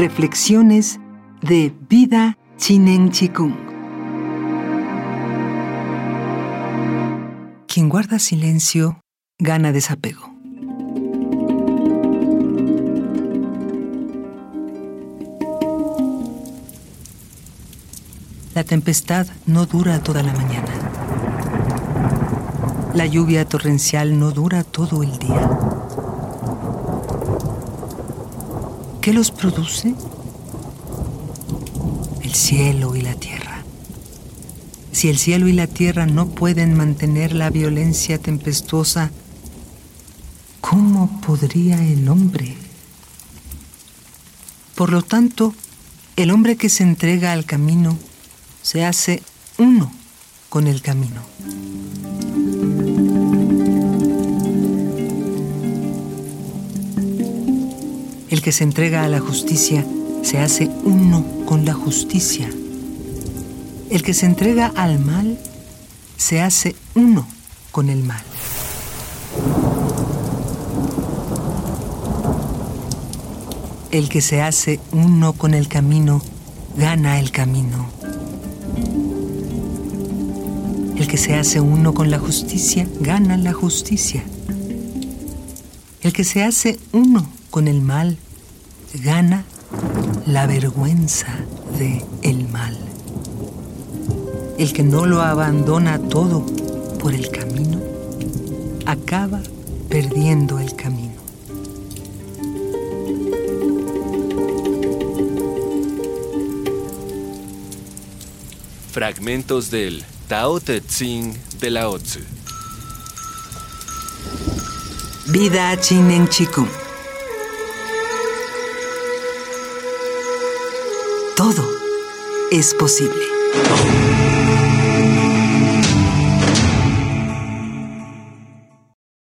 Reflexiones de Vida Chinen Chikung. Quien guarda silencio gana desapego. La tempestad no dura toda la mañana. La lluvia torrencial no dura todo el día. ¿Qué los produce? El cielo y la tierra. Si el cielo y la tierra no pueden mantener la violencia tempestuosa, ¿cómo podría el hombre? Por lo tanto, el hombre que se entrega al camino se hace uno con el camino. El que se entrega a la justicia se hace uno con la justicia. El que se entrega al mal se hace uno con el mal. El que se hace uno con el camino gana el camino. El que se hace uno con la justicia gana la justicia. El que se hace uno con el mal gana la vergüenza de el mal. El que no lo abandona todo por el camino acaba perdiendo el camino. Fragmentos del Tao Te Ching de Lao Tzu. Vida Chinen Chikung. Todo es posible.